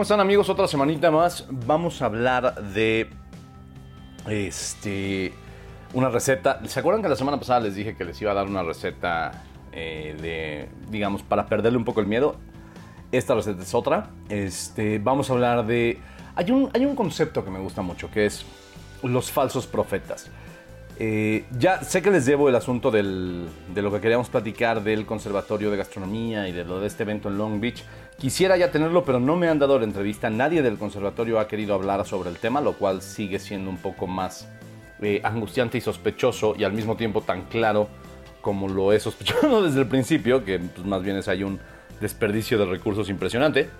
¿Cómo están amigos? Otra semanita más. Vamos a hablar de este una receta. ¿Se acuerdan que la semana pasada les dije que les iba a dar una receta eh, de, digamos, para perderle un poco el miedo? Esta receta es otra. Este, vamos a hablar de... Hay un, hay un concepto que me gusta mucho, que es los falsos profetas. Eh, ya sé que les debo el asunto de lo que queríamos platicar del Conservatorio de Gastronomía y de lo de este evento en Long Beach. Quisiera ya tenerlo, pero no me han dado la entrevista. Nadie del conservatorio ha querido hablar sobre el tema, lo cual sigue siendo un poco más eh, angustiante y sospechoso y al mismo tiempo tan claro como lo he sospechado desde el principio, que pues, más bien es ahí un desperdicio de recursos impresionante.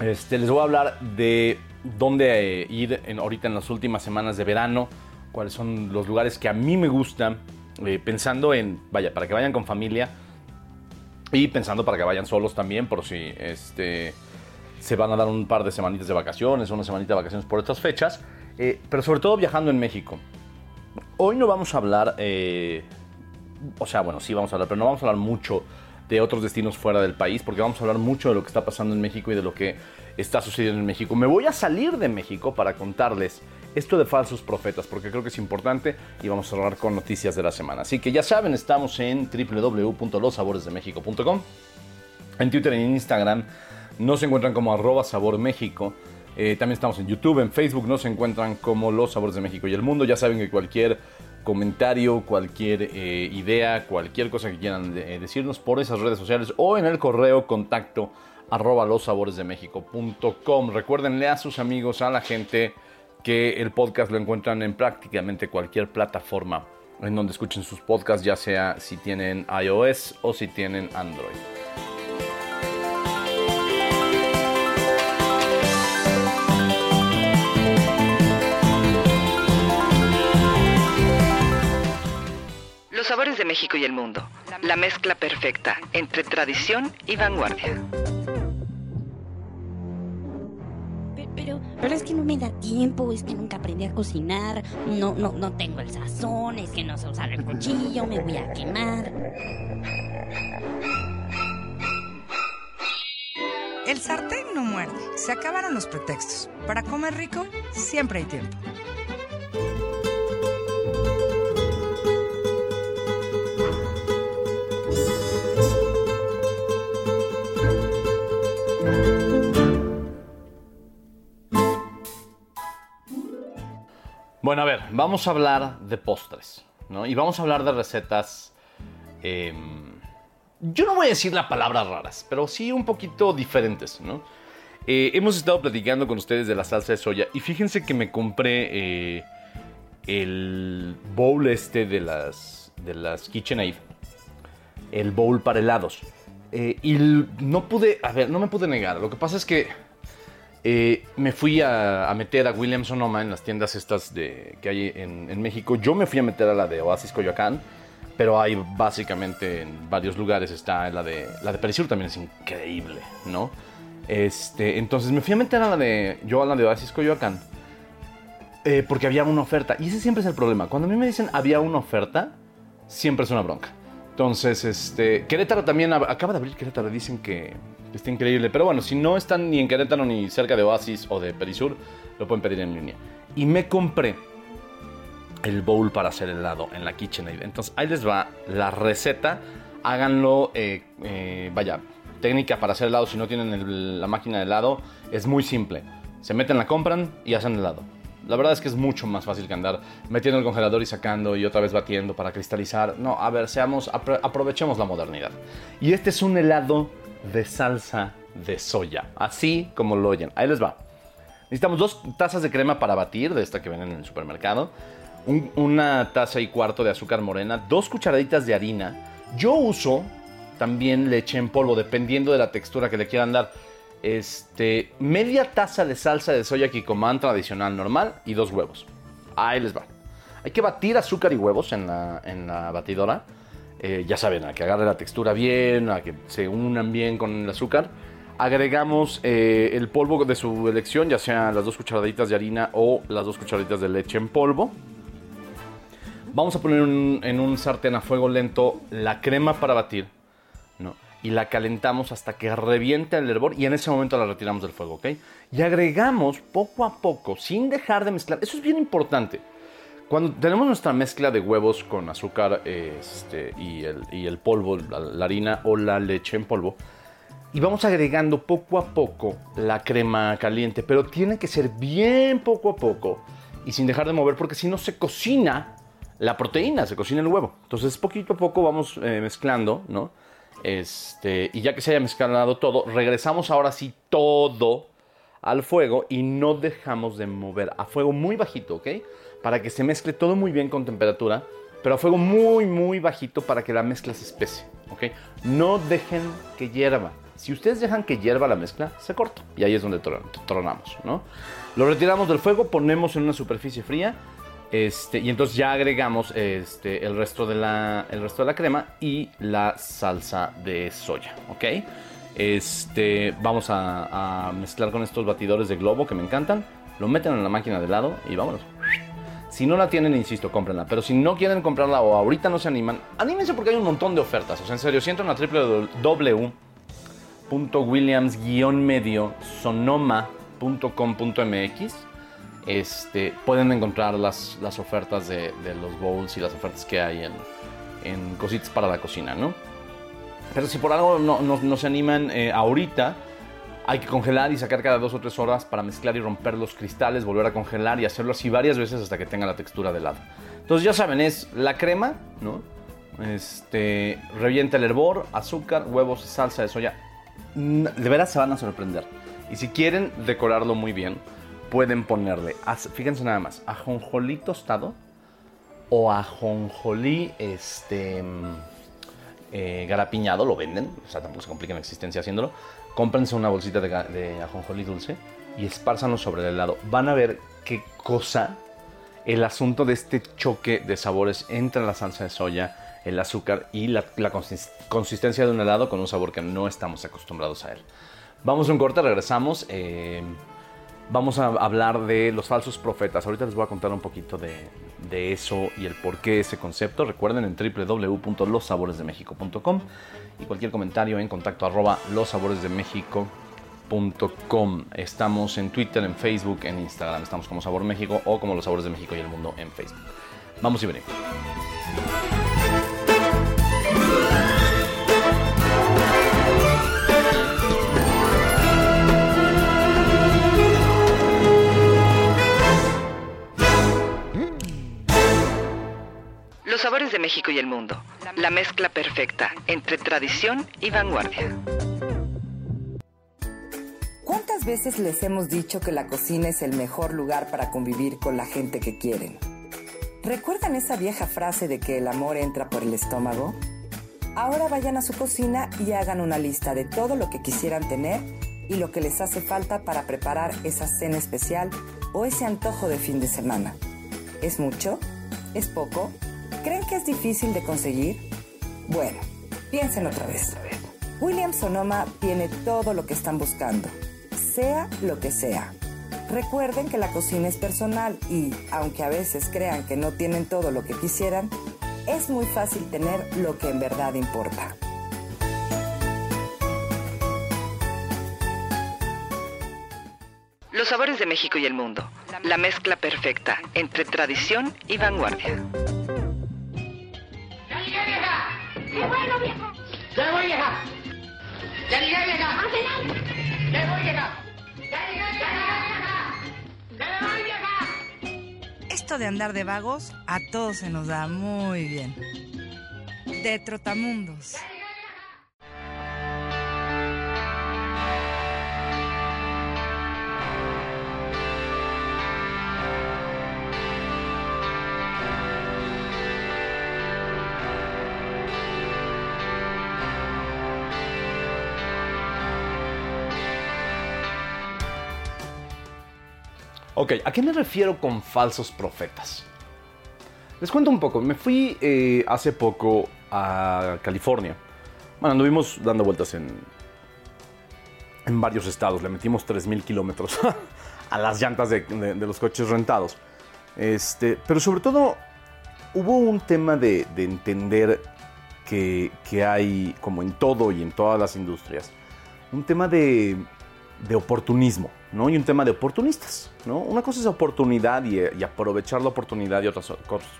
Este, les voy a hablar de dónde eh, ir ahorita en las últimas semanas de verano, cuáles son los lugares que a mí me gustan, eh, pensando en, vaya, para que vayan con familia y pensando para que vayan solos también, por si este, se van a dar un par de semanitas de vacaciones, una semanita de vacaciones por estas fechas, eh, pero sobre todo viajando en México. Hoy no vamos a hablar, eh, o sea, bueno, sí vamos a hablar, pero no vamos a hablar mucho de otros destinos fuera del país, porque vamos a hablar mucho de lo que está pasando en México y de lo que está sucediendo en México. Me voy a salir de México para contarles esto de falsos profetas, porque creo que es importante y vamos a cerrar con noticias de la semana. Así que ya saben, estamos en www.losaboresdemexico.com. En Twitter y en Instagram nos encuentran como arroba sabor México. Eh, también estamos en YouTube, en Facebook nos encuentran como Los Sabores de México y el Mundo. Ya saben que cualquier comentario, cualquier eh, idea, cualquier cosa que quieran eh, decirnos por esas redes sociales o en el correo contacto arroba lossaboresdemexico.com. Recuérdenle a sus amigos, a la gente que el podcast lo encuentran en prácticamente cualquier plataforma en donde escuchen sus podcasts, ya sea si tienen iOS o si tienen Android. Los sabores de México y el mundo. La mezcla perfecta entre tradición y vanguardia. Pero, pero es que no me da tiempo, es que nunca aprendí a cocinar, no, no, no tengo el sazón, es que no sé usar el cuchillo, me voy a quemar. El sartén no muerde. Se acabaron los pretextos. Para comer rico, siempre hay tiempo. Bueno, a ver, vamos a hablar de postres, ¿no? Y vamos a hablar de recetas. eh, yo no voy a decir la palabra raras, pero sí un poquito diferentes, ¿no? Eh, hemos estado platicando con ustedes de la salsa de soya y fíjense que me compré eh, el bowl este de las, de las KitchenAid, el bowl para helados. Eh, y no pude, a ver, no me pude negar. Lo que pasa es que eh, me fui a, meter a Williams Sonoma en las tiendas estas de, que hay en, en México. Yo me fui a meter a la de Oasis Coyoacán, pero hay básicamente en varios lugares. Está la de la de Perisur también es increíble, ¿no? Este, entonces me fui a meter a la de yo a la de Oasis Coyoacán eh, porque había una oferta y ese siempre es el problema. Cuando a mí me dicen había una oferta, siempre es una bronca. Entonces, este, Querétaro también ab- acaba de abrir Querétaro, dicen que está increíble. Pero bueno, si no están ni en Querétaro ni cerca de Oasis o de Perisur, lo pueden pedir en línea. Y me compré el bowl para hacer helado en la KitchenAid. Entonces, ahí les va la receta. Háganlo, eh, eh, vaya, técnica para hacer helado si no tienen el- la máquina de helado. Es muy simple. Se meten, la compran y hacen helado. La verdad es que es mucho más fácil que andar metiendo el congelador y sacando y otra vez batiendo para cristalizar. No, a ver, seamos, apro- aprovechemos la modernidad. Y este es un helado de salsa de soya, así como lo oyen. Ahí les va. Necesitamos dos tazas de crema para batir, de esta que venden en el supermercado, un- una taza y cuarto de azúcar morena, dos cucharaditas de harina, Yo uso también leche en polvo, dependiendo de la textura que le quieran dar. Este, media taza de salsa de soya Kikoman tradicional normal y dos huevos. Ahí les va. Hay que batir azúcar y huevos en la, en la batidora. Eh, ya saben, a que agarre la textura bien, a que se unan bien con el azúcar. Agregamos eh, el polvo de su elección, ya sea las dos cucharaditas de harina o las dos cucharaditas de leche en polvo. Vamos a poner en un sartén a fuego lento la crema para batir. Y la calentamos hasta que reviente el hervor y en ese momento la retiramos del fuego, ¿ok? Y agregamos poco a poco, sin dejar de mezclar. Eso es bien importante. Cuando tenemos nuestra mezcla de huevos con azúcar este, y, el, polvo, la harina o la leche en polvo, y vamos agregando poco a poco la crema caliente, pero tiene que ser bien poco a poco y sin dejar de mover porque si no se cocina la proteína, se cocina el huevo. Entonces poquito a poco vamos eh, mezclando, ¿no? Este, y ya que se haya mezclado todo, regresamos ahora sí todo al fuego y no dejamos de mover a fuego muy bajito, ¿ok? Para que se mezcle todo muy bien con temperatura, pero a fuego muy, muy bajito para que la mezcla se espese, ¿ok? No dejen que hierva. Si ustedes dejan que hierva la mezcla, se corta. Y ahí es donde tronamos, ¿no? Lo retiramos del fuego, ponemos en una superficie fría. Este, y entonces ya agregamos este, el, resto de la, crema y la salsa de soya, ¿ok? Este, vamos a, mezclar con estos batidores de globo que me encantan. Lo meten en la máquina de helado y vámonos. Si no la tienen, insisto, cómprenla. Pero si no quieren comprarla o ahorita no se animan, anímense porque hay un montón de ofertas. O sea, en serio, si entran a www williams-medio sonoma.com.mx este, pueden encontrar las, las ofertas de, los bowls y las ofertas que hay en, en, cositas para la cocina, ¿no? Pero si por algo no, se animan eh, ahorita, hay que congelar y sacar cada dos o tres horas para mezclar y romper los cristales, volver a congelar y hacerlo así varias veces hasta que tenga la textura de helado. Entonces ya saben, es la crema, ¿no? Este, revienta el hervor, azúcar, huevos, salsa de soya, de veras se van a sorprender. Y si quieren decorarlo muy bien, pueden ponerle, fíjense nada más, ajonjolí tostado o ajonjolí este, mm, eh, garapiñado, lo venden, o sea, tampoco se complica la existencia haciéndolo. Cómprense una bolsita de, de ajonjolí dulce y espárzanlo sobre el helado. Van a ver qué cosa el asunto de este choque de sabores entre la salsa de soya, el azúcar y la, consistencia de un helado con un sabor que no estamos acostumbrados a él. Vamos a un corte, regresamos. Eh, vamos a hablar de los falsos profetas. Ahorita les voy a contar un poquito de, eso y el por qué ese concepto. Recuerden en www.losaboresdemexico.com y cualquier comentario en contacto arroba losaboresdemexico.com. Estamos en Twitter, en Facebook, en Instagram. Estamos como Sabor México o como Los Sabores de México y el Mundo en Facebook. Vamos y venimos. Sabores de México y el mundo. La mezcla perfecta entre tradición y vanguardia. ¿Cuántas veces les hemos dicho que la cocina es el mejor lugar para convivir con la gente que quieren? ¿Recuerdan esa vieja frase de que el amor entra por el estómago? Ahora vayan a su cocina y hagan una lista de todo lo que quisieran tener y lo que les hace falta para preparar esa cena especial o ese antojo de fin de semana. ¿Es mucho? ¿Es poco? ¿Creen que es difícil de conseguir? Bueno, piensen otra vez. William Sonoma tiene todo lo que están buscando, sea lo que sea. Recuerden que la cocina es personal y, aunque a veces crean que no tienen todo lo que quisieran, es muy fácil tener lo que en verdad importa. Los sabores de México y el mundo. La mezcla perfecta entre tradición y vanguardia. ¡Qué bueno, vieja! ¡Ya voy, vieja! ¡Ya llegué, vieja! ¡Ya voy, vieja! ¡Ya llegué, vieja! ¡Ya voy, vieja! Esto de andar de vagos a todos se nos da muy bien. De Trotamundos. Ok, ¿a qué me refiero con falsos profetas? Les cuento un poco. Me fui eh, hace poco a California. Bueno, anduvimos dando vueltas en, en varios estados. Le metimos 3.000 kilómetros a las llantas de, los coches rentados. Este, pero sobre todo hubo un tema de, de entender que, que hay, como en todo y en todas las industrias, un tema de, de oportunismo, ¿no? Y un tema de oportunistas, ¿no? Una cosa es oportunidad y, y aprovechar la oportunidad y otra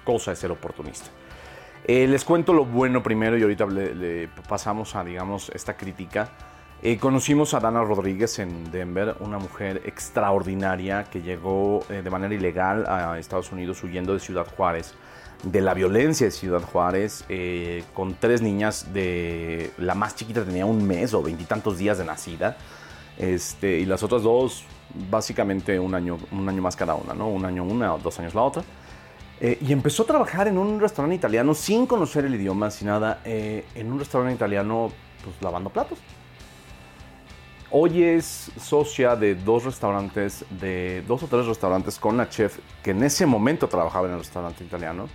cosa es ser oportunista. Eh, les cuento lo bueno primero y ahorita le, le pasamos a, digamos, esta crítica. Eh, conocimos a Dana Rodríguez en Denver, una mujer extraordinaria que llegó eh, de manera ilegal a Estados Unidos huyendo de Ciudad Juárez, de la violencia de Ciudad Juárez, eh, con tres niñas de... La más chiquita tenía un mes o veintitantos días de nacida, este, y las otras dos básicamente un año, un año más cada una, ¿no? Un año una o dos años la otra. Eh, y empezó a trabajar en un restaurante italiano sin conocer el idioma, sin nada, eh, en un restaurante italiano, pues lavando platos. Hoy es socia de dos restaurantes, de dos o tres restaurantes con la chef que en ese momento trabajaba en el restaurante italiano.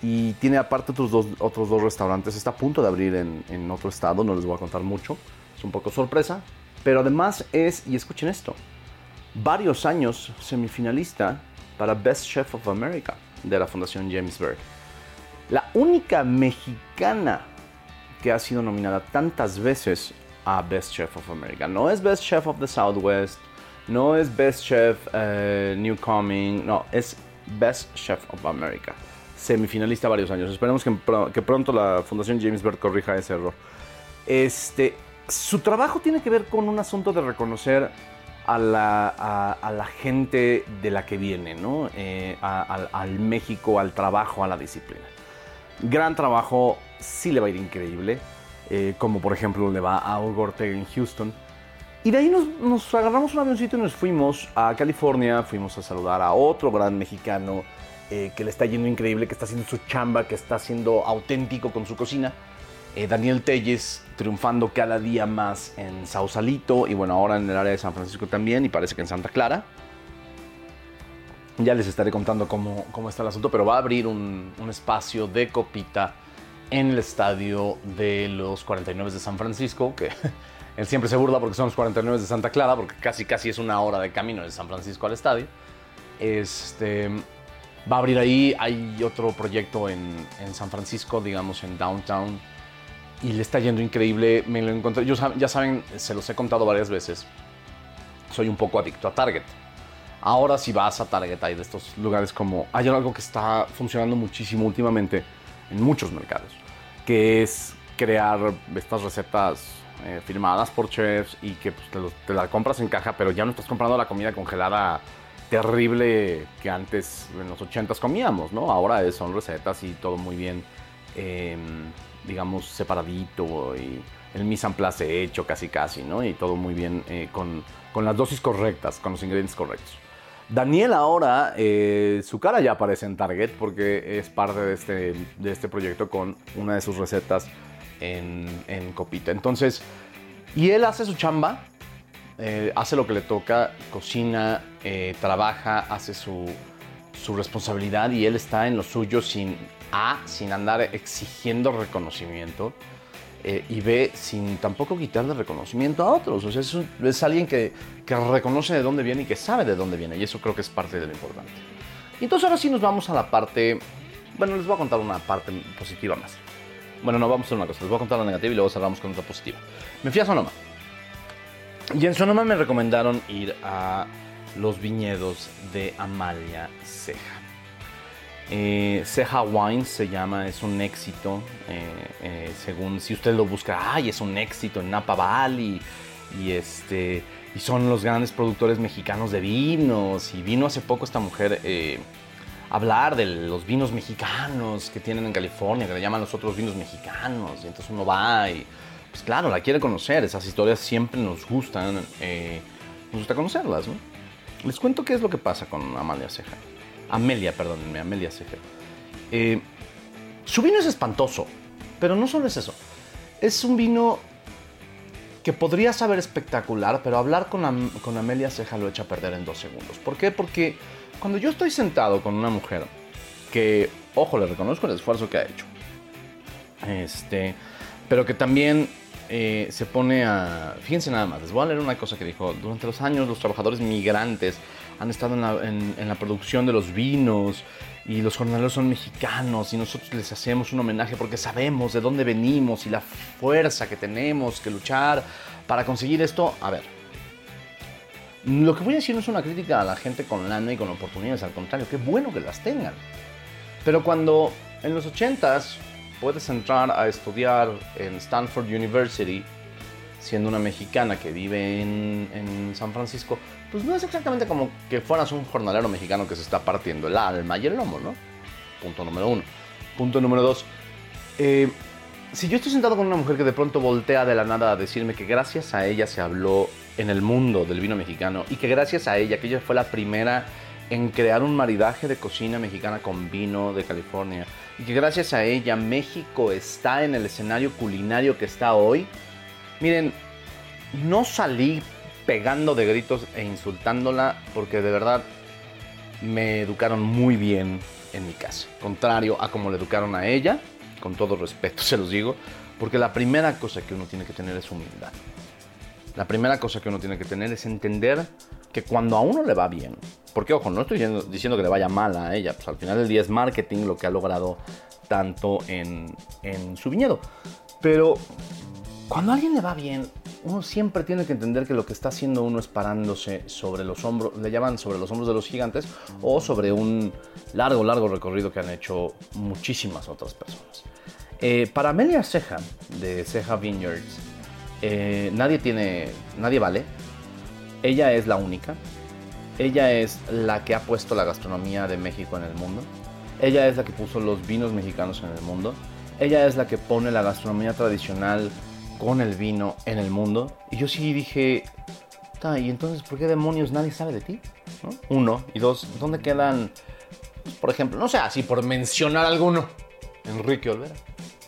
Y tiene aparte otros dos, otros dos restaurantes. Está a punto de abrir en, en otro estado, no les voy a contar mucho. Es un poco sorpresa. Pero además es, y escuchen esto, varios años semifinalista para Best Chef of America de la Fundación James Berg. La única mexicana que ha sido nominada tantas veces a Best Chef of America. No es Best Chef of the Southwest, no es Best Chef eh, Newcoming, no, es Best Chef of America. Semifinalista varios años. Esperemos que, que pronto la Fundación James Berg corrija ese error. Este, su trabajo tiene que ver con un asunto de reconocer a la, gente de la que viene, ¿no? Eh, al, México, al trabajo, a la disciplina. Gran trabajo, sí le va a ir increíble, eh, como por ejemplo le va a Hugo Ortega en Houston. Y de ahí nos, agarramos un avioncito y nos fuimos a California, fuimos a saludar a otro gran mexicano eh, que le está yendo increíble, que está haciendo su chamba, que está siendo auténtico con su cocina. Daniel Telles triunfando cada día más en Sausalito y bueno, ahora en el área de San Francisco también y parece que en Santa Clara. Ya les estaré contando cómo, cómo está el asunto, pero va a abrir un, un espacio de copita en el estadio de los 49 de San Francisco, que él siempre se burla porque son los 49 de Santa Clara, porque casi casi es una hora de camino de San Francisco al estadio. Este, va a abrir ahí, hay otro proyecto en, en San Francisco, digamos en Downtown, y le está yendo increíble. Me lo encontré, yo, ya saben, se los he contado varias veces, soy un poco adicto a Target. Ahora si vas a Target hay de estos lugares como... Hay algo que está funcionando muchísimo últimamente en muchos mercados, que es crear estas recetas eh, firmadas por chefs y que pues, te, los- te la compras en caja, pero ya no estás comprando la comida congelada terrible que antes en los 80s comíamos, ¿no? Ahora son recetas y todo muy bien, eh, digamos, separadito y el mise en place hecho casi casi, ¿no? Y todo muy bien eh, con, con las dosis correctas, con los ingredientes correctos. Daniel ahora, eh, su cara ya aparece en Target porque es parte de este, de este proyecto con una de sus recetas en, en copita. Entonces, y él hace su chamba, eh, hace lo que le toca, cocina, trabaja, hace su, su responsabilidad y él está en lo suyo sin A, sin andar exigiendo reconocimiento. eh, y B, sin tampoco quitarle reconocimiento a otros. O sea, es, un- es alguien que, que reconoce de dónde viene y que sabe de dónde viene. Y eso creo que es parte de lo importante. Y entonces ahora sí nos vamos a la parte... Bueno, les voy a contar una parte positiva más. Bueno, no, vamos a hacer una cosa. Les voy a contar la negativa y luego cerramos con otra positiva. Me fui a Sonoma. Y en Sonoma me recomendaron ir a los viñedos de Amalia Ceja. Eh, Ceja Wines se llama, es un éxito. eh, eh, según si usted lo busca, ay, es un éxito en Napa Valley. Y, este, y son los grandes productores mexicanos de vinos. Y vino hace poco esta mujer a hablar de los vinos mexicanos que tienen en California, que le llaman los otros vinos mexicanos. Y entonces uno va y, pues claro, la quiere conocer. Esas historias siempre nos gustan. nos gusta conocerlas, ¿no? Les cuento qué es lo que pasa con Amalia Ceja. Amelia, perdónenme, Amelia Ceja. Eh, su vino es espantoso, pero no solo es eso. Es un vino que podría saber espectacular, pero hablar con, con Amelia Ceja lo echa a perder en dos segundos. ¿Por qué? Porque cuando yo estoy sentado con una mujer que, ojo, le reconozco el esfuerzo que ha hecho, este, pero que también eh, se pone a... Fíjense nada más, les voy a leer una cosa que dijo. Durante los años los trabajadores migrantes han estado en la, en- en la producción de los vinos y los jornaleros son mexicanos y nosotros les hacemos un homenaje porque sabemos de dónde venimos y la fuerza que tenemos que luchar para conseguir esto. A ver, lo que voy a decir no es una crítica a la gente con lana y con oportunidades, al contrario, qué bueno que las tengan. Pero cuando en los 80s puedes entrar a estudiar en Stanford University, siendo una mexicana que vive en, en San Francisco, pues no es exactamente como que fueras un jornalero mexicano que se está partiendo el alma y el lomo, ¿no? Punto número uno. Punto número dos. eh, si yo estoy sentado con una mujer que de pronto voltea de la nada a decirme que gracias a ella se habló en el mundo del vino mexicano y que gracias a ella, que ella fue la primera en crear un maridaje de cocina mexicana con vino de California y que gracias a ella México está en el escenario culinario que está hoy, miren, no salí pegando de gritos e insultándola porque de verdad me educaron muy bien en mi casa. Contrario a como le educaron a ella, con todo respeto se los digo, porque la primera cosa que uno tiene que tener es humildad. La primera cosa que uno tiene que tener es entender que cuando a uno le va bien, porque ojo, no estoy diciendo, que le vaya mal a ella, pues al final del día es marketing lo que ha logrado tanto en, en su viñedo, pero cuando a alguien le va bien, uno siempre tiene que entender que lo que está haciendo uno es parándose sobre los hombros, le llaman sobre los hombros de los gigantes, o sobre un largo, largo recorrido que han hecho muchísimas otras personas. Eh, para Amelia Ceja, de Ceja Vineyards, eh, nadie tiene, nadie vale. Ella es la única. Ella es la que ha puesto la gastronomía de México en el mundo. Ella es la que puso los vinos mexicanos en el mundo. Ella es la que pone la gastronomía tradicional con el vino en el mundo. Y yo sí dije, "Ta, ¿y entonces por qué demonios nadie sabe de ti? ¿No? Uno. Y dos, ¿dónde quedan, por ejemplo, no sé, así por mencionar alguno, Enrique Olvera?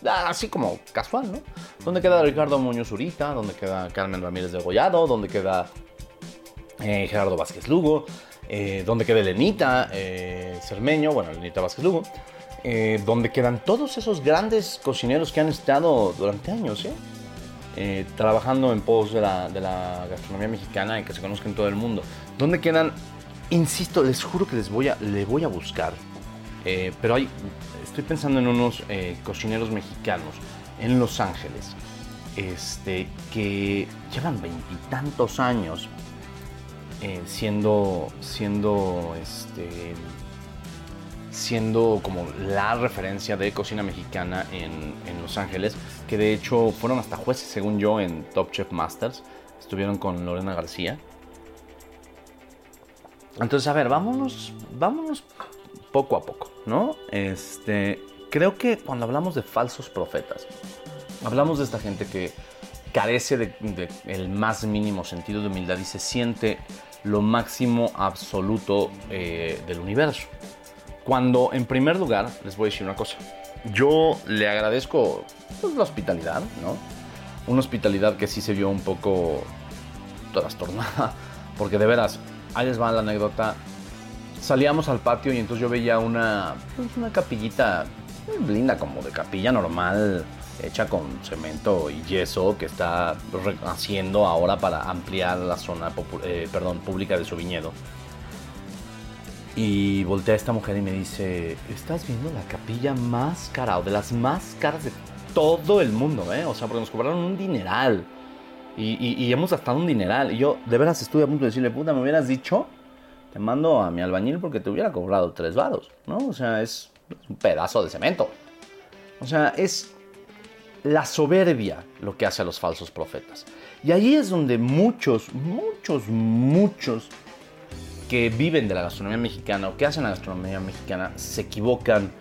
Ah, Así como casual, ¿no? ¿Dónde queda Ricardo Muñoz Urita? ¿Dónde queda Carmen Ramírez de Gollado? ¿Dónde queda eh, Gerardo Vázquez Lugo? Eh, ¿Dónde queda Elenita eh, Cermeño? Bueno, Elenita Vázquez Lugo. Eh, ¿Dónde quedan todos esos grandes cocineros que han estado durante años, ¿eh? Eh, trabajando en pos de la, gastronomía mexicana y que se conozca en todo el mundo. ¿Dónde quedan? Insisto, les juro que les voy a, le voy a buscar. Eh, pero hay, estoy pensando en unos eh, cocineros mexicanos en Los Ángeles este, que llevan veintitantos años eh, siendo, siendo, este, siendo como la referencia de cocina mexicana en, en Los Ángeles, que de hecho fueron hasta jueces, según yo, en Top Chef Masters. Estuvieron con Lorena García. Entonces, a ver, vámonos, vámonos poco a poco, ¿no? Este, creo que cuando hablamos de falsos profetas, hablamos de esta gente que carece de, de más mínimo sentido de humildad y se siente lo máximo absoluto eh, del universo. Cuando, en primer lugar, les voy a decir una cosa. Yo le agradezco pues, la hospitalidad, ¿no? Una hospitalidad que sí se vio un poco trastornada. Porque de veras, ahí les va la anécdota. Salíamos al patio y entonces yo veía una, pues, una capillita linda, como de capilla normal, hecha con cemento y yeso, que está haciendo ahora para ampliar la zona eh, perdón, pública de su viñedo. Y voltea esta mujer y me dice, ¿estás viendo la capilla más cara o de las más caras de todo el mundo, eh? O sea, porque nos cobraron un dineral. Y, hemos gastado un dineral. Y yo, de veras, estuve a punto de decirle, puta, me hubieras dicho, te mando a mi albañil porque te hubiera cobrado tres varos, ¿no? O sea, es un pedazo de cemento. O sea, es la soberbia lo que hace a los falsos profetas. Y ahí es donde muchos, muchos, muchos que viven de la gastronomía mexicana o que hacen la gastronomía mexicana se equivocan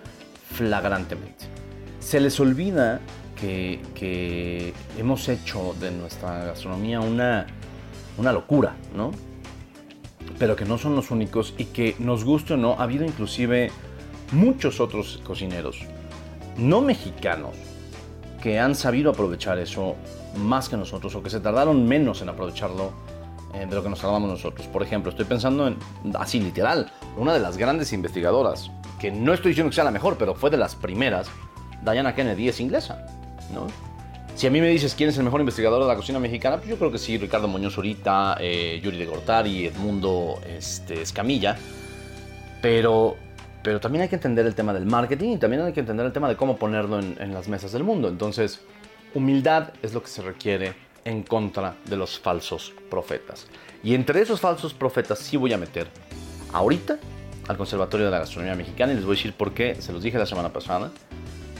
flagrantemente. Se les olvida que, hemos hecho de nuestra gastronomía una, una locura, ¿no? Pero que no son los únicos y que nos guste o no, ha habido inclusive muchos otros cocineros no mexicanos que han sabido aprovechar eso más que nosotros o que se tardaron menos en aprovecharlo eh, de lo que nos tardamos nosotros. Por ejemplo, estoy pensando en, así literal, una de las grandes investigadoras, que no estoy diciendo que sea la mejor, pero fue de las primeras, Diana Kennedy es inglesa, ¿no? Si a mí me dices quién es el mejor investigador de la cocina mexicana, pues yo creo que sí, Ricardo Muñoz Zurita, eh, Yuri de Gortari, Edmundo este, Escamilla. Pero, pero también hay que entender el tema del marketing y también hay que entender el tema de cómo ponerlo en, en las mesas del mundo. Entonces, humildad es lo que se requiere en contra de los falsos profetas. Y entre esos falsos profetas sí voy a meter ahorita al Conservatorio de la Gastronomía Mexicana y les voy a decir por qué, se los dije la semana pasada.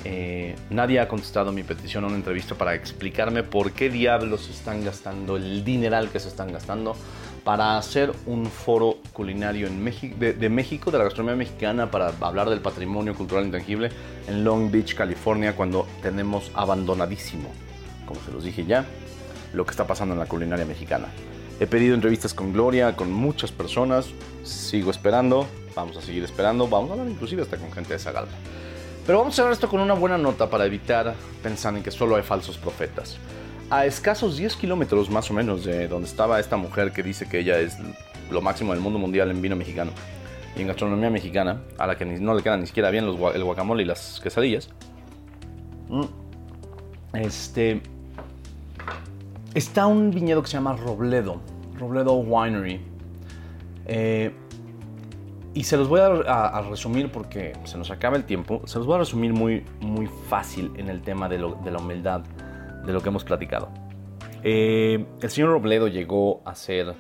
Eh, nadie ha contestado mi petición a una entrevista para explicarme por qué diablos están gastando el dineral que se están gastando para hacer un foro culinario de México, de la gastronomía mexicana, para hablar del patrimonio cultural intangible en Long Beach, California, cuando tenemos abandonadísimo, como se los dije ya, lo que está pasando en la culinaria mexicana. He pedido entrevistas con Gloria, con muchas personas, sigo esperando, vamos a seguir esperando, vamos a hablar inclusive hasta con gente de Zagalpa. Pero vamos a cerrar esto con una buena nota para evitar pensar en que solo hay falsos profetas. A escasos 10 kilómetros más o menos de donde estaba esta mujer que dice que ella es lo máximo del mundo mundial en vino mexicano y en gastronomía mexicana, a la que no le quedan ni siquiera bien el guacamole y las quesadillas. Mm. Este. Está un viñedo que se llama Robledo, Robledo Winery. Eh, y se los voy a, a- a resumir porque se nos acaba el tiempo. Se los voy a resumir muy, muy fácil en el tema de, lo- de la humildad de lo que hemos platicado. Eh, el señor Robledo llegó a ser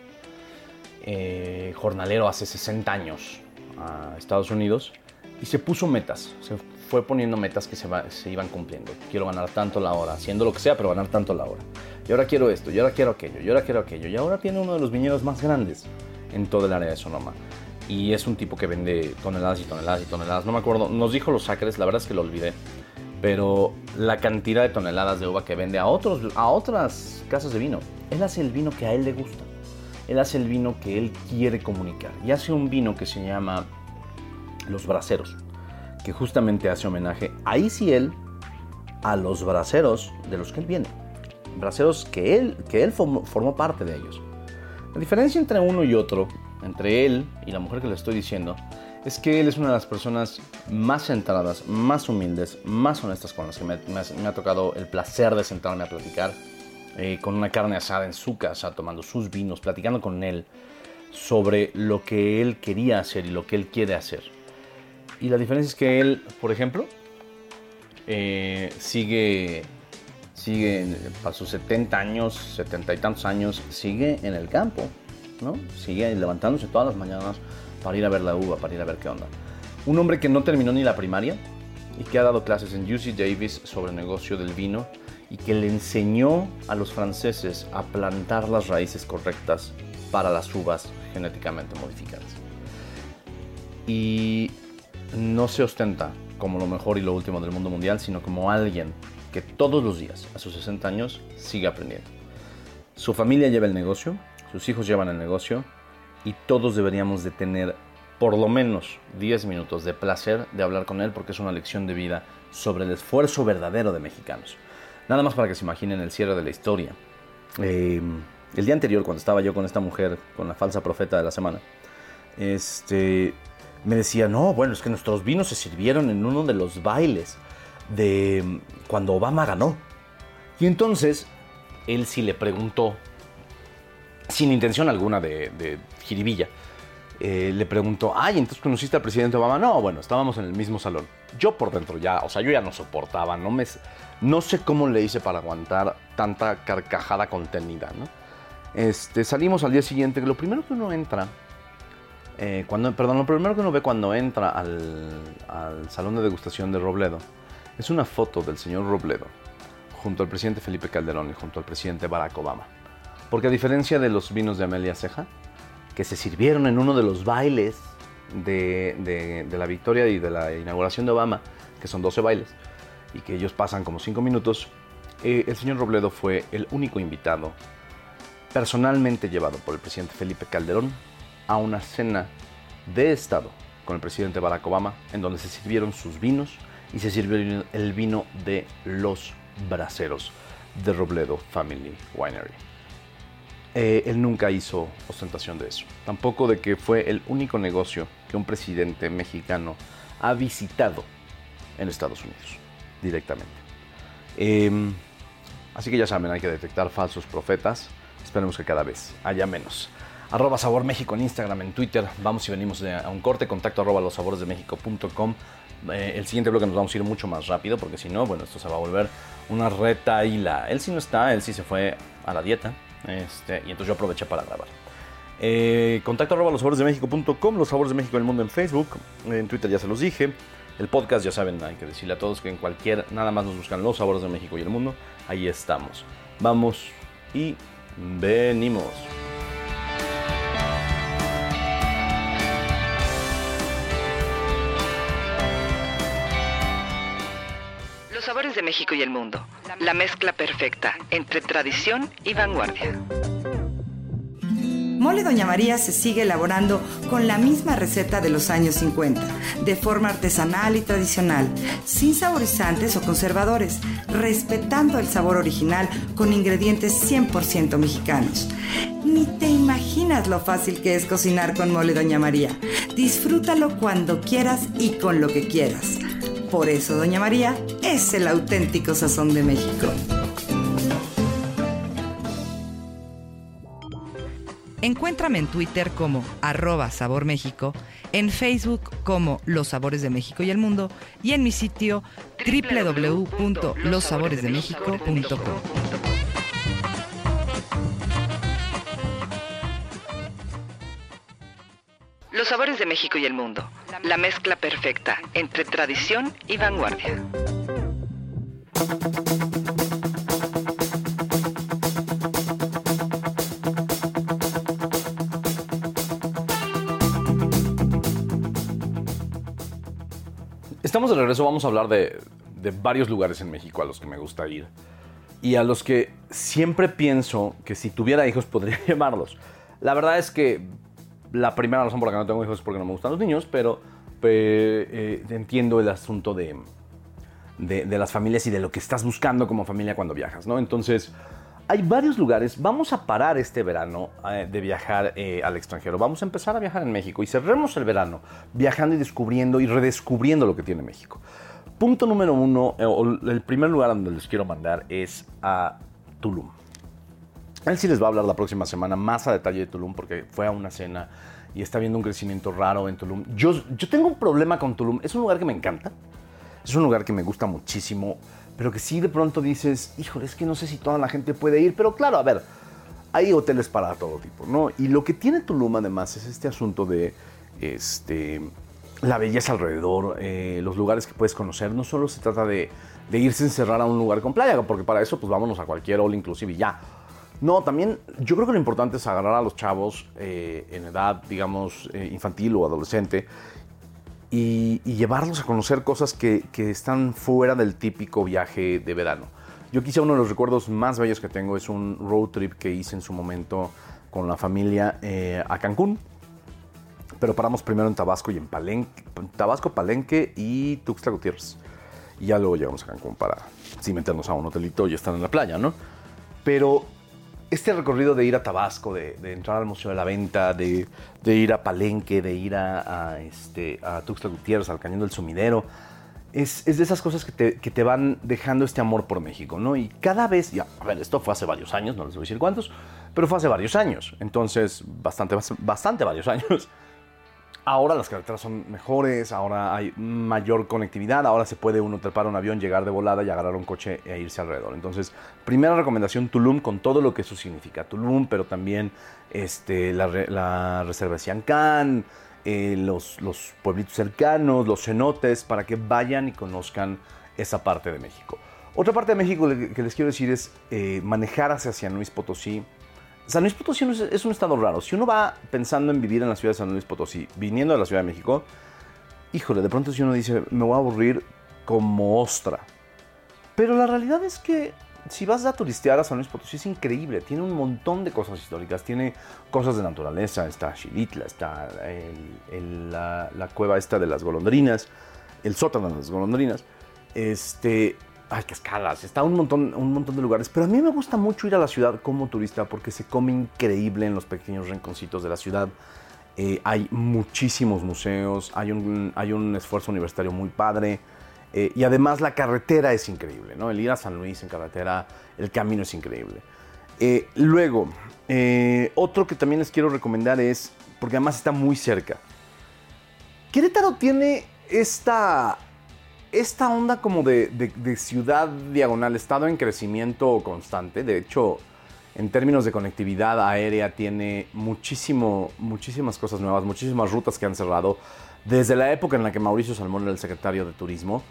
eh, jornalero hace 60 años a Estados Unidos y se puso metas. Se fue poniendo metas que se, va- se iban cumpliendo. Quiero ganar tanto la hora, haciendo lo que sea, pero ganar tanto la hora. Y ahora quiero esto, y ahora quiero aquello, y ahora quiero aquello. Y ahora tiene uno de los viñedos más grandes en todo el área de Sonoma. Y es un tipo que vende toneladas y toneladas y toneladas. No me acuerdo, nos dijo los acres, la verdad es que lo olvidé. Pero la cantidad de toneladas de uva que vende a, otros, a otras casas de vino. Él hace el vino que a él le gusta. Él hace el vino que él quiere comunicar. Y hace un vino que se llama Los Braceros. Que justamente hace homenaje, ahí sí él, a los braceros de los que él viene. Braceros que él, que él formó, formó parte de ellos. La diferencia entre uno y otro, entre él y la mujer que le estoy diciendo, es que él es una de las personas más centradas, más humildes, más honestas con las que me, ha- tocado el placer de sentarme a platicar, eh, con una carne asada en su casa, tomando sus vinos, platicando con él sobre lo que él quería hacer y lo que él quiere hacer. Y la diferencia es que él, por ejemplo, eh, sigue, sigue en- para sus 70 años, 70 y tantos años, sigue en el campo, ¿no? Sigue levantándose todas las mañanas para ir a ver la uva, para ir a ver qué onda. Un hombre que no terminó ni la primaria y que ha dado clases en UC Davis sobre el negocio del vino y que le enseñó a los franceses a plantar las raíces correctas para las uvas genéticamente modificadas. Y no se ostenta como lo mejor y lo último del mundo mundial, sino como alguien que todos los días, a sus 60 años, sigue aprendiendo. Su familia lleva el negocio, sus hijos llevan el negocio y todos deberíamos de tener por lo menos 10 minutos de placer de hablar con él porque es una lección de vida sobre el esfuerzo verdadero de mexicanos. Nada más para que se imaginen el cierre de la historia. Eh, el día anterior, cuando estaba yo con esta mujer, con la falsa profeta de la semana, este, me decía, no, bueno, es que nuestros vinos se sirvieron en uno de los bailes de cuando Obama ganó. Y entonces, él sí le preguntó, sin intención alguna de, de eh, le preguntó, ay, entonces conociste al presidente Obama. No, bueno, estábamos en el mismo salón. Yo por dentro ya, o sea, yo ya no soportaba, no me, no sé cómo le hice para aguantar tanta carcajada contenida, ¿no? Este, salimos al día siguiente, lo primero que uno entra, eh, cuando, perdón, lo primero que uno ve cuando entra al, al salón de degustación de Robledo es una foto del señor Robledo junto al presidente Felipe Calderón y junto al presidente Barack Obama. Porque a diferencia de los vinos de Amelia Ceja, que se sirvieron en uno de los bailes de, la victoria y de la inauguración de Obama, que son 12 bailes, y que ellos pasan como 5 minutos, eh, el señor Robledo fue el único invitado personalmente llevado por el presidente Felipe Calderón a una cena de Estado con el presidente Barack Obama, en donde se sirvieron sus vinos y se sirvió el vino de los braceros. de Robledo Family Winery. Eh, él nunca hizo ostentación de eso. Tampoco de que fue el único negocio que un presidente mexicano ha visitado en Estados Unidos directamente. Em, así que ya saben, hay que detectar falsos profetas. Esperemos que cada vez haya menos. Arroba Sabor México en Instagram, en Twitter. Vamos y venimos de- a un corte. Contacto arroba losaboresdemexico.com. Eh, el siguiente bloque nos vamos a ir mucho más rápido porque si no, bueno, esto se va a volver una reta y la. Él sí no está, él sí se fue a la dieta. Este, y entonces yo aproveché para grabar. Eh, contacto arroba losaboresdemexico.com, Los Sabores de México en el Mundo en Facebook, en Twitter ya se los dije. El podcast, ya saben, hay que decirle a todos que en cualquier, nada más nos buscan Los Sabores de México y el Mundo. Ahí estamos. Vamos y venimos. Los sabores de México y el mundo. La mezcla perfecta entre tradición y vanguardia. Mole Doña María se sigue elaborando con la misma receta de los años 50, de forma artesanal y tradicional, sin saborizantes o conservadores, respetando el sabor original con ingredientes 100% mexicanos. Ni te imaginas lo fácil que es cocinar con Mole Doña María. Disfrútalo cuando quieras y con lo que quieras. Por eso Doña María es el auténtico sazón de México. Encuéntrame en Twitter como arroba Sabor México, en Facebook como Los Sabores de México y el Mundo y en mi sitio www.lossaboresdemexico.com. Los sabores de México y el mundo. La mezcla perfecta entre tradición y vanguardia. Estamos de regreso, vamos a hablar de, de varios lugares en México a los que me gusta ir y a los que siempre pienso que si tuviera hijos podría llevarlos. La verdad es que la primera razón por la que no tengo hijos es porque no me gustan los niños, pero eh, entiendo el asunto de, de, las familias y de lo que estás buscando como familia cuando viajas, ¿no? Entonces, hay varios lugares. Vamos a parar este verano eh, de viajar eh, al extranjero. Vamos a empezar a viajar en México y cerremos el verano viajando y descubriendo y redescubriendo lo que tiene México. Punto número uno, el primer lugar donde les quiero mandar es a Tulum. Él sí les va a hablar la próxima semana más a detalle de Tulum porque fue a una cena y está viendo un crecimiento raro en Tulum. Yo, yo tengo un problema con Tulum. Es un lugar que me encanta. Es un lugar que me gusta muchísimo, pero que sí de pronto dices, híjole, es que no sé si toda la gente puede ir. Pero claro, a ver, hay hoteles para todo tipo, ¿no? Y lo que tiene Tulum además es este asunto de este, la belleza alrededor, eh, los lugares que puedes conocer. No solo se trata de, de irse a encerrar a un lugar con playa, porque para eso pues vámonos a cualquier all inclusive y ya. No, también yo creo que lo importante es agarrar a los chavos eh, en edad, digamos, eh, infantil o adolescente y, llevarlos a conocer cosas que, que están fuera del típico viaje de verano. Yo quizá uno de los recuerdos más bellos que tengo es un road trip que hice en su momento con la familia eh, a Cancún. Pero paramos primero en Tabasco y en Palenque, Tabasco, Palenque y Tuxtla Gutiérrez. Y ya luego llegamos a Cancún para sí meternos a un hotelito y estar en la playa, ¿no? Pero este recorrido de ir a Tabasco, de, entrar al Museo de la Venta, de, ir a Palenque, de ir a, este, a Tuxtla Gutiérrez, al Cañón del Sumidero, es, de esas cosas que te, que te van dejando este amor por México, ¿no? Y cada vez, ya, a ver, esto fue hace varios años, no les voy a decir cuántos, pero fue hace varios años, entonces, bastante, bastante varios años. Ahora las carreteras son mejores, ahora hay mayor conectividad, ahora se puede uno trepar un avión, llegar de volada y agarrar un coche e irse alrededor. Entonces, primera recomendación, Tulum con todo lo que eso significa. Tulum, pero también este, la, la reserva de Siancán, eh, los, los pueblitos cercanos, los cenotes, para que vayan y conozcan esa parte de México. Otra parte de México que les quiero decir es eh, manejar hacia San Luis Potosí. San Luis Potosí es, un estado raro. Si uno va pensando en vivir en la ciudad de San Luis Potosí, viniendo de la Ciudad de México, híjole, de pronto si uno dice, me voy a aburrir como ostra. Pero la realidad es que si vas a turistear a San Luis Potosí es increíble. Tiene un montón de cosas históricas. Tiene cosas de naturaleza. Está Xilitla, está la, la cueva esta de las golondrinas, el sótano de las golondrinas. Este, Ay, Cascadas, está un montón, un montón de lugares. Pero a mí me gusta mucho ir a la ciudad como turista porque se come increíble en los pequeños rinconcitos de la ciudad. Eh, hay muchísimos museos, hay un, hay un esfuerzo universitario muy padre. eh, y además la carretera es increíble, ¿no? El ir a San Luis en carretera, el camino es increíble. Eh, luego, otro que también les quiero recomendar es, porque además está muy cerca. Querétaro tiene esta, esta onda como de, ciudad diagonal, estado en crecimiento constante. De hecho, en términos de conectividad aérea, tiene muchísimo, muchísimas cosas nuevas, muchísimas rutas que han cerrado. Desde la época en la que Mauricio Salmón era el secretario de Turismo,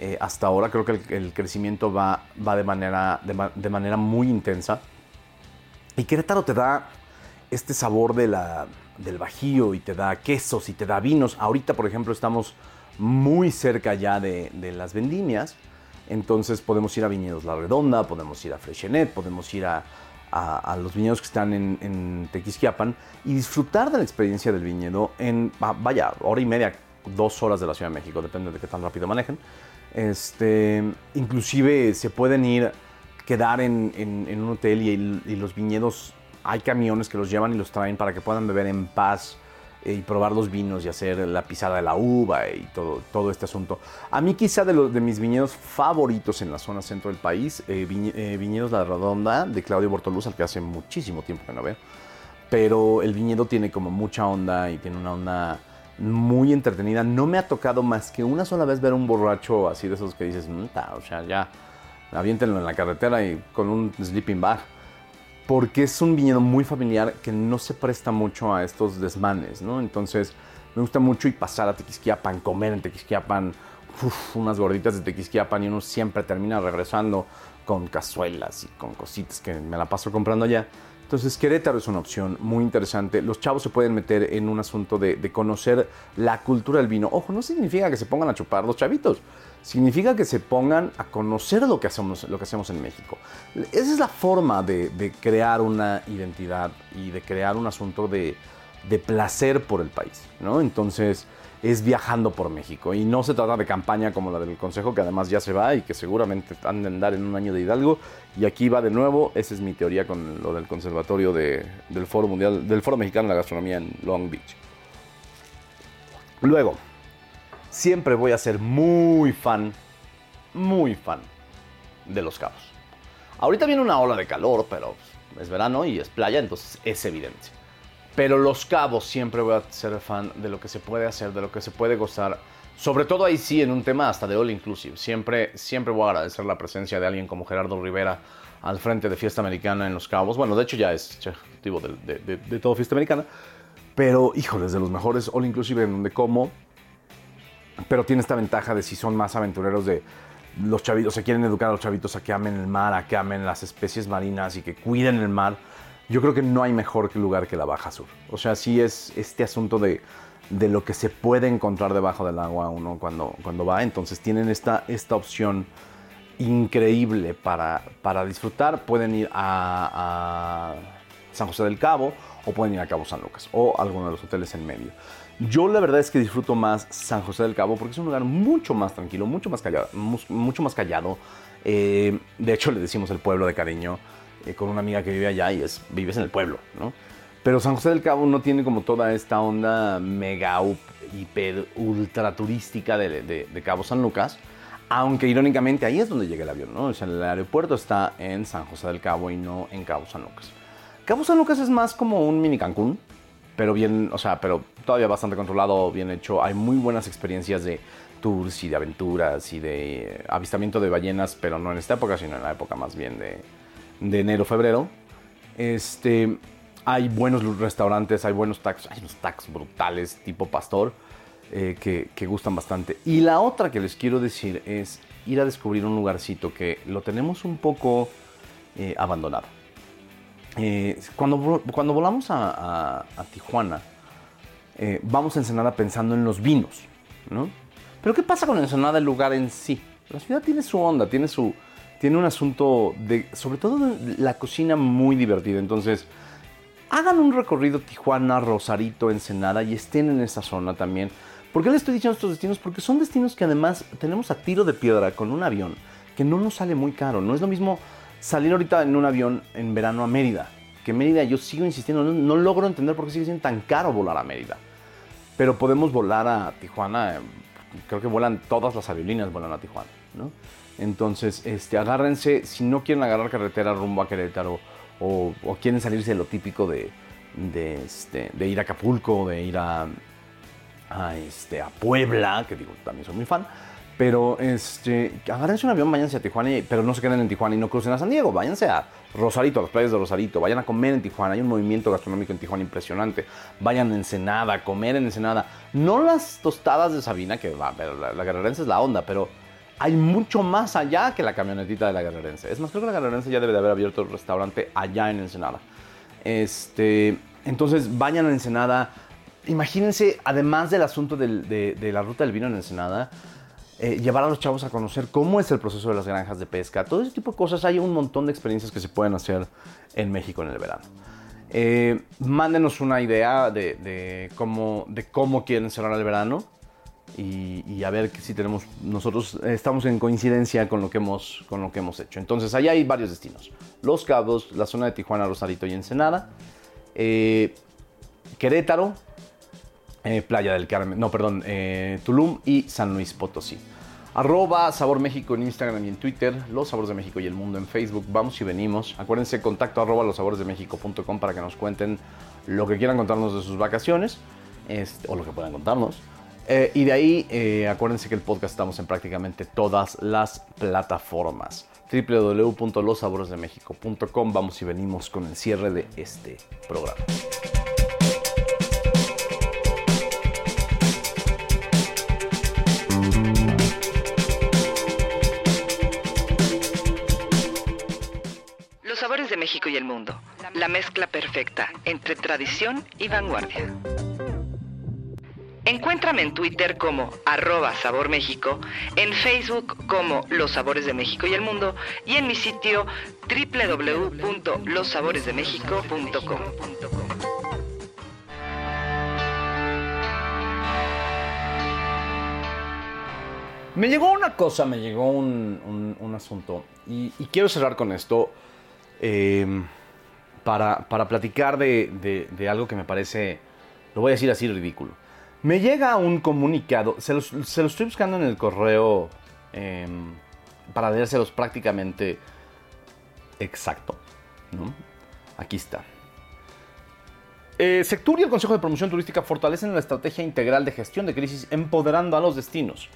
eh, hasta ahora creo que el, crecimiento va, va de, manera, de, ma- de manera muy intensa. Y Querétaro te da este sabor de la, del bajío y te da quesos y te da vinos. Ahorita, por ejemplo, estamos muy cerca ya de, de las vendimias. Entonces podemos ir a Viñedos La Redonda, podemos ir a Freixenet, podemos ir a, a- a los viñedos que están en, en Tequisquiapan y disfrutar de la experiencia del viñedo en, va- vaya, hora y media, dos horas de la Ciudad de México, depende de qué tan rápido manejen. Este, inclusive se pueden ir, quedar en, en- en un hotel y, y los viñedos, hay camiones que los llevan y los traen para que puedan beber en paz y probar los vinos y hacer la pisada de la uva y todo, todo este asunto. A mí quizá de, los, de mis viñedos favoritos en la zona centro del país, eh, eh, Viñedos La Redonda de Claudio Bortoluz, al que hace muchísimo tiempo que no veo. Pero el viñedo tiene como mucha onda y tiene una onda muy entretenida. No me ha tocado más que una sola vez ver un borracho así de esos que dices, "Mm, ta", o sea, ya, aviéntenlo en la carretera y con un sleeping bag porque es un viñedo muy familiar que no se presta mucho a estos desmanes, ¿no? Entonces, me gusta mucho ir pasar a Tequisquiapan, comer en Tequisquiapan, unas gorditas de Tequisquiapan y uno siempre termina regresando con cazuelas y con cositas que me la paso comprando allá. Entonces, Querétaro es una opción muy interesante. Los chavos se pueden meter en un asunto de, conocer la cultura del vino. Ojo, no significa que se pongan a chupar los chavitos. Significa que se pongan a conocer lo que hacemos, lo que hacemos en México. Esa es la forma de, de crear una identidad y de crear un asunto de, de placer por el país, ¿no? Entonces, es viajando por México. Y no se trata de campaña como la del Consejo, que además ya se va y que seguramente han de andar en un año de Hidalgo. Y aquí va de nuevo, esa es mi teoría con lo del Conservatorio de- del Foro Mundial, del Foro Mexicano de la Gastronomía en Long Beach. Luego, siempre voy a ser muy fan, muy fan de Los Cabos. Ahorita viene una ola de calor, pero es verano y es playa, entonces es evidente. Pero Los Cabos siempre voy a ser fan de lo que se puede hacer, de lo que se puede gozar. Sobre todo ahí sí, en un tema hasta de all inclusive. Siempre, siempre voy a agradecer la presencia de alguien como Gerardo Rivera al frente de Fiesta Americana en Los Cabos. Bueno, de hecho ya es ejecutivo de, todo Fiesta Americana. Pero, híjoles, de los mejores all inclusive en donde como. Pero tiene esta ventaja de si son más aventureros de los chavitos, se quieren educar a los chavitos a que amen el mar, a que amen las especies marinas y que cuiden el mar. Yo creo que no hay mejor lugar que la Baja Sur. O sea, sí es este asunto de, de lo que se puede encontrar debajo del agua uno cuando, cuando va. Entonces tienen esta, esta opción increíble para, para disfrutar. Pueden ir a, San José del Cabo o pueden ir a Cabo San Lucas o alguno de los hoteles en medio. Yo la verdad es que disfruto más San José del Cabo porque es un lugar mucho más tranquilo, mucho más callado. Mucho más callado. Eh, de hecho, le decimos el pueblo de cariño eh, con una amiga que vive allá y es, vives en el pueblo, ¿no? Pero San José del Cabo no tiene como toda esta onda mega, hiper, ultra turística de, de- de Cabo San Lucas. Aunque irónicamente ahí es donde llega el avión, ¿no? O sea, el aeropuerto está en San José del Cabo y no en Cabo San Lucas. Cabo San Lucas es más como un mini Cancún, pero bien, o sea, pero todavía bastante controlado, bien hecho. Hay muy buenas experiencias de tours y de aventuras y de avistamiento de ballenas, pero no en esta época, sino en la época más bien de, de enero, febrero. Este, hay buenos restaurantes, hay buenos tacos, hay unos tacos brutales tipo pastor eh, que, que gustan bastante. Y la otra que les quiero decir es ir a descubrir un lugarcito que lo tenemos un poco eh, abandonado. Eh, cuando, cuando volamos a, Tijuana, vamos a Ensenada pensando en los vinos, ¿no? Pero ¿qué pasa con Ensenada, el lugar en sí? La ciudad tiene su onda, tiene, su, tiene un asunto de, sobre todo de la cocina muy divertida. Entonces, hagan un recorrido Tijuana, Rosarito, Ensenada y estén en esa zona también. ¿Por qué les estoy diciendo estos destinos? Porque son destinos que además tenemos a tiro de piedra con un avión que no nos sale muy caro. No es lo mismo salir ahorita en un avión en verano a Mérida. Que Mérida, yo sigo insistiendo, no, logro entender por qué sigue siendo tan caro volar a Mérida. Pero podemos volar a Tijuana, eh, creo que vuelan todas las aerolíneas, vuelan a Tijuana, ¿no? Entonces, este, agárrense, si no quieren agarrar carretera rumbo a Querétaro o, quieren salirse de lo típico de, este, ir a Acapulco, de ir este, a Puebla, que digo, también soy muy fan, pero este, agárrense un avión, váyanse a Tijuana, y- pero no se queden en Tijuana y no crucen a San Diego, váyanse a Rosarito, a las playas de Rosarito, vayan a comer en Tijuana, hay un movimiento gastronómico en Tijuana impresionante, vayan a Ensenada, a comer en Ensenada, no las tostadas de Sabina, que pero la, la guerrerense es la onda, pero hay mucho más allá que la camionetita de la guerrerense. Es más, creo que la guerrerense ya debe de haber abierto el restaurante allá en Ensenada. Este, entonces, vayan a Ensenada. Imagínense, además del asunto de, la ruta del vino en Ensenada, eh, llevar a los chavos a conocer cómo es el proceso de las granjas de pesca. Todo ese tipo de cosas. Hay un montón de experiencias que se pueden hacer en México en el verano. Eh, mándenos una idea de, de cómo, de cómo quieren cerrar el verano y, a ver si tenemos nosotros estamos en coincidencia con lo que hemos con lo que hemos hecho. Entonces allá hay varios destinos: Los Cabos, la zona de Tijuana, Rosarito y Ensenada, eh, Querétaro, eh, Playa del Carmen, no perdón, eh, Tulum y San Luis Potosí. Arroba Sabor México en Instagram y en Twitter, Los Sabores de México y el Mundo en Facebook. Vamos y venimos. Acuérdense, contacto arroba losaboresdemexico.com para que nos cuenten lo que quieran contarnos de sus vacaciones este, o lo que puedan contarnos. Eh, y de ahí, eh, acuérdense que el podcast estamos en prácticamente todas las plataformas. www.losaboresdemexico.com. Vamos y venimos con el cierre de este programa. Los sabores de México y el mundo. La mezcla perfecta entre tradición y vanguardia. Encuéntrame en Twitter como arroba Sabor México, en Facebook como Los Sabores de México y el Mundo y en mi sitio www.lossaboresdemexico.com. Me llegó una cosa, me llegó un, un- un asunto y, quiero cerrar con esto eh, para, para platicar de algo que me parece, lo voy a decir así, ridículo. Me llega un comunicado, se los estoy buscando en el correo eh, para leérselos prácticamente exacto. Aquí está. Eh, Sectur y el Consejo de Promoción Turística fortalecen la estrategia integral de gestión de crisis empoderando a los destinos.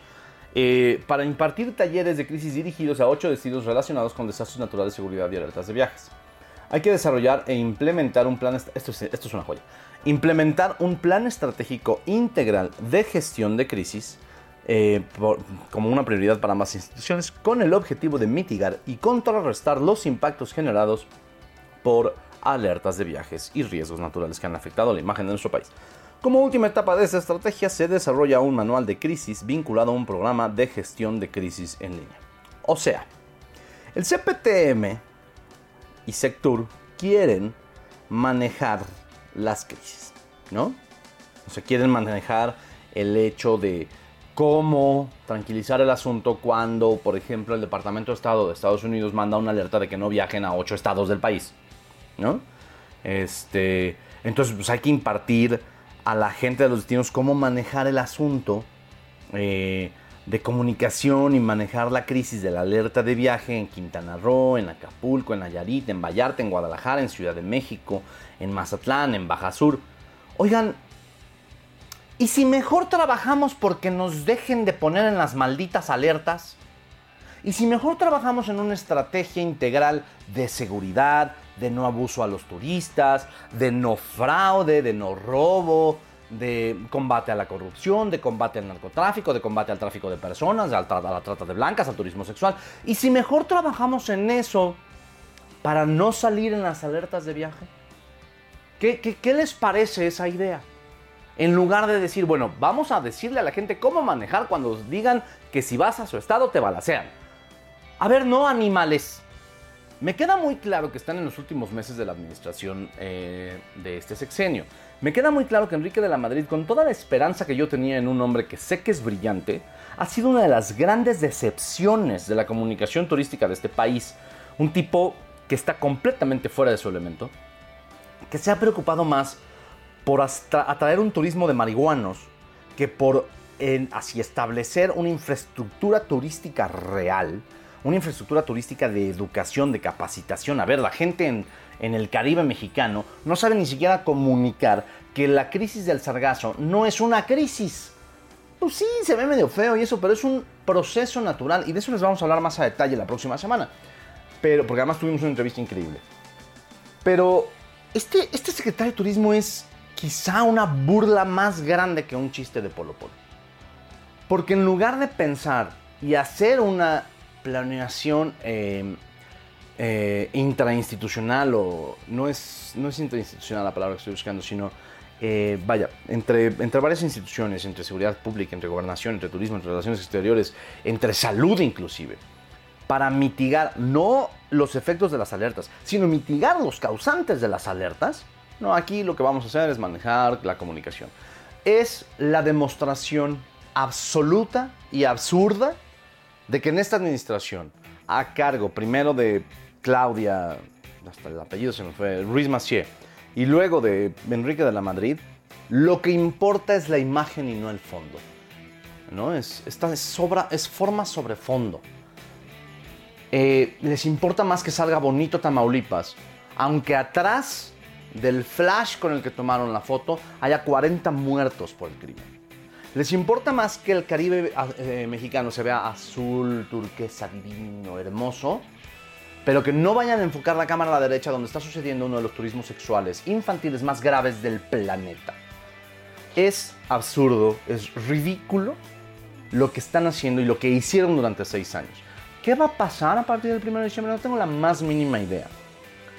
eh, para impartir talleres de crisis dirigidos a ocho destinos relacionados con desastres naturales, seguridad y alertas de viajes. Hay que desarrollar e implementar un plan, est- esto es, esto es una joya, implementar un plan estratégico integral de gestión de crisis eh, como una prioridad para más instituciones con el objetivo de mitigar y contrarrestar los impactos generados por alertas de viajes y riesgos naturales que han afectado la imagen de nuestro país. Como última etapa de esta estrategia se desarrolla un manual de crisis vinculado a un programa de gestión de crisis en línea. O sea, el CPTM y Sectur quieren manejar las crisis, ¿no? O sea, quieren manejar el hecho de cómo tranquilizar el asunto cuando, por ejemplo, el Departamento de Estado de Estados Unidos manda una alerta de que no viajen a ocho estados del país, ¿no? Este, entonces, pues hay que impartir a la gente de los destinos cómo manejar el asunto eh, de comunicación y manejar la crisis de la alerta de viaje en Quintana Roo, en Acapulco, en Nayarit, en Vallarta, en Guadalajara, en Ciudad de México, en Mazatlán, en Baja Sur. Oigan, ¿y si mejor trabajamos porque nos dejen de poner en las malditas alertas? ¿Y si mejor trabajamos en una estrategia integral de seguridad, de no abuso a los turistas, de no fraude, de no robo, de combate a la corrupción, de combate al narcotráfico, de combate al tráfico de personas, a la trata de blancas, al turismo sexual? ¿Y si mejor trabajamos en eso para no salir en las alertas de viaje? ¿Qué, qué- qué les parece esa idea? En lugar de decir, bueno, vamos a decirle a la gente cómo manejar cuando os digan que si vas a su estado te balacean. A ver, no animales. Me queda muy claro que están en los últimos meses de la administración eh, de este sexenio. Me queda muy claro que Enrique de la Madrid, con toda la esperanza que yo tenía en un hombre que sé que es brillante, ha sido una de las grandes decepciones de la comunicación turística de este país. Un tipo que está completamente fuera de su elemento, que se ha preocupado más por atraer un turismo de marihuanos que por así establecer una infraestructura turística real, una infraestructura turística de educación, de capacitación. A ver, la gente en, en el Caribe mexicano no sabe ni siquiera comunicar que la crisis del sargazo no es una crisis. Pues sí, se ve medio feo y eso, pero es un proceso natural y de eso les vamos a hablar más a detalle la próxima semana. Pero, porque además tuvimos una entrevista increíble. Pero este, este secretario de turismo es quizá una burla más grande que un chiste de Polo Polo. Porque en lugar de pensar y hacer una planeación eh, eh, intrainstitucional, o no es, no es intrainstitucional la palabra que estoy buscando, sino, eh, vaya, entre, entre varias instituciones, entre seguridad pública, entre gobernación, entre turismo, entre relaciones exteriores, entre salud inclusive, para mitigar no los efectos de las alertas, sino mitigar los causantes de las alertas, no, aquí lo que vamos a hacer es manejar la comunicación. Es la demostración absoluta y absurda de que en esta administración, a cargo primero de Claudia, hasta el apellido se me fue, Ruiz Macié, y luego de Enrique de la Madrid, lo que importa es la imagen y no el fondo. ¿no? Es, esta es, sobra, es forma sobre fondo. Eh, les importa más que salga bonito Tamaulipas, aunque atrás del flash con el que tomaron la foto haya 40 muertos por el crimen. Les importa más que el Caribe eh, mexicano se vea azul, turquesa, divino, hermoso, pero que no vayan a enfocar la cámara a la derecha donde está sucediendo uno de los turismos sexuales infantiles más graves del planeta. Es absurdo, es ridículo lo que están haciendo y lo que hicieron durante seis años. ¿Qué va a pasar a partir del 1 de diciembre? No tengo la más mínima idea.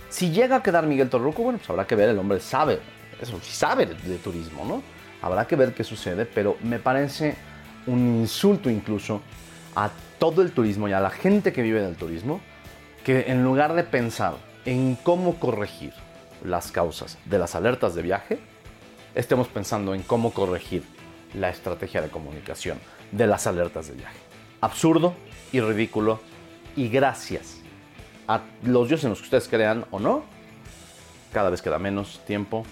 Si llega a quedar Miguel Torruco, bueno, pues habrá que ver, el hombre sabe, eso sí sabe de, de turismo, ¿no? Habrá que ver qué sucede, pero me parece un insulto incluso a todo el turismo y a la gente que vive del turismo, que en lugar de pensar en cómo corregir las causas de las alertas de viaje, estemos pensando en cómo corregir la estrategia de comunicación de las alertas de viaje. Absurdo y ridículo y gracias a los dioses en los que ustedes crean o no, cada vez queda menos tiempo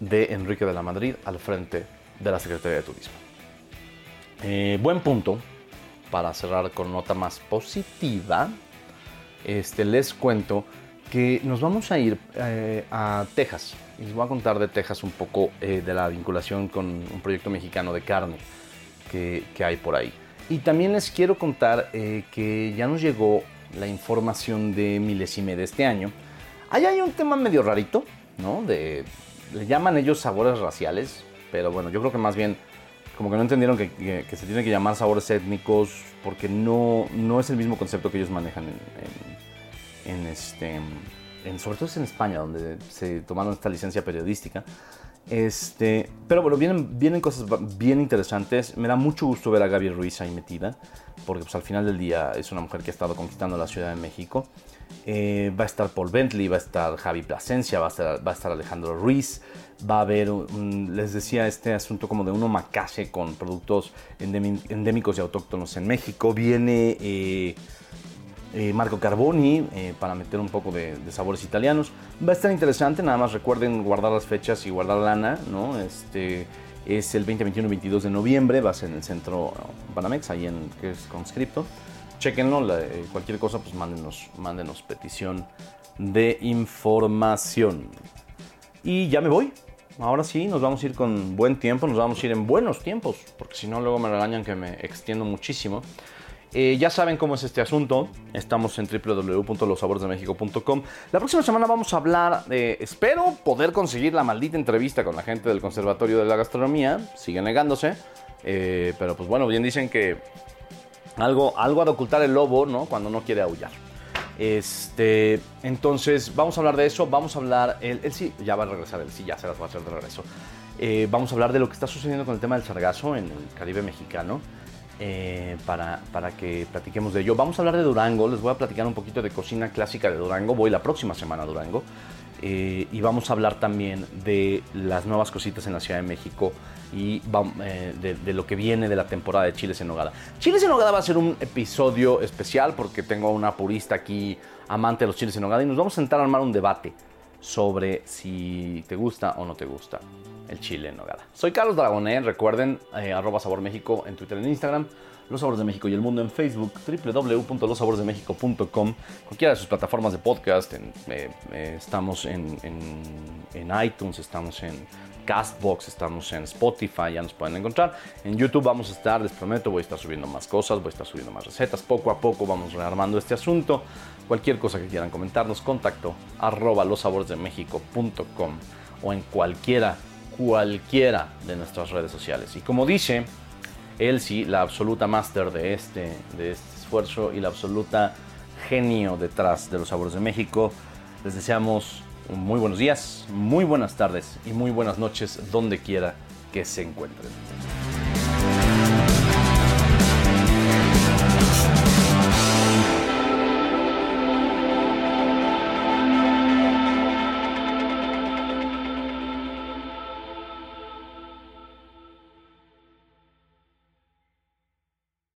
de Enrique de la Madrid al frente de la Secretaría de Turismo. Eh, buen punto para cerrar con nota más positiva. Este, les cuento que nos vamos a ir eh, a Texas. Les voy a contar de Texas un poco eh, de la vinculación con un proyecto mexicano de carne que, que hay por ahí. Y también les quiero contar eh, que ya nos llegó la información de milésime de este año. Ahí hay un tema medio rarito, ¿no? De, le llaman ellos sabores raciales, pero bueno, yo creo que más bien como que no entendieron que, que- que se tiene que llamar sabores étnicos porque no, no es el mismo concepto que ellos manejan en, en- en este, en, sobre todo es en España donde se tomaron esta licencia periodística. Este, pero bueno, vienen, vienen cosas bien interesantes. Me da mucho gusto ver a Gaby Ruiz ahí metida, porque pues, al final del día es una mujer que ha estado conquistando la Ciudad de México. Eh, va a estar Paul Bentley, va a estar Javi Plasencia, va a estar, va a estar Alejandro Ruiz. Va a haber, un- les decía, este asunto como de un omakase con productos endémicos y autóctonos en México. Viene eh, eh, Marco Carboni eh, para meter un poco de, sabores italianos. Va a estar interesante, nada más recuerden guardar las fechas y guardar lana, ¿no? Este es el 20, 21 y 22 de noviembre, va a ser en el centro Banamex, ahí en que es conscripto. Chequenlo, eh, cualquier cosa, pues mándenos, mándenos petición de información. Y ya me voy. Ahora sí, nos vamos a ir con buen tiempo, nos vamos a ir en buenos tiempos, porque si no luego me regañan que me extiendo muchísimo. Eh, ya saben cómo es este asunto. Estamos en www.losaboresdemexico.com. La próxima semana vamos a hablar, eh, espero poder conseguir la maldita entrevista con la gente del Conservatorio de la Gastronomía. Sigue negándose. eh, pero pues bueno, bien dicen que algo, algo ha de ocultar el lobo, ¿no? Cuando no quiere aullar. Este, entonces, vamos a hablar de eso. Vamos a hablar. Él sí, ya va a regresar, él sí, ya se las va a hacer de regreso. Eh, vamos a hablar de lo que está sucediendo con el tema del sargazo en el Caribe mexicano. Eh, para, para que platiquemos de ello. Vamos a hablar de Durango. Les voy a platicar un poquito de cocina clásica de Durango. Voy la próxima semana a Durango. eh, y vamos a hablar también de las nuevas cositas en la Ciudad de México y eh, de, de lo que viene de la temporada de Chiles en Nogada. Chiles en Nogada va a ser un episodio especial porque tengo a una purista aquí amante de los chiles en Nogada y nos vamos a sentar a armar un debate sobre si te gusta o no te gusta el chile en nogada. Soy Carlos Dragonet, recuerden, eh, arroba Sabor México en Twitter y en Instagram, Los Sabores de México y el Mundo en Facebook, www.losaboresdemexico.com, cualquiera de sus plataformas de podcast, eh, eh, estamos en, en- en iTunes, estamos en Castbox, estamos en Spotify, ya nos pueden encontrar. En YouTube vamos a estar, les prometo, voy a estar subiendo más cosas, voy a estar subiendo más recetas, poco a poco vamos rearmando este asunto. Cualquier cosa que quieran comentarnos, contacto arroba losaboresdemexico.com o en cualquiera, cualquiera de nuestras redes sociales. Y como dice Elsie, la absoluta máster de este, de este esfuerzo y la absoluta genio detrás de los sabores de México, les deseamos muy buenos días, muy buenas tardes y muy buenas noches donde quiera que se encuentren.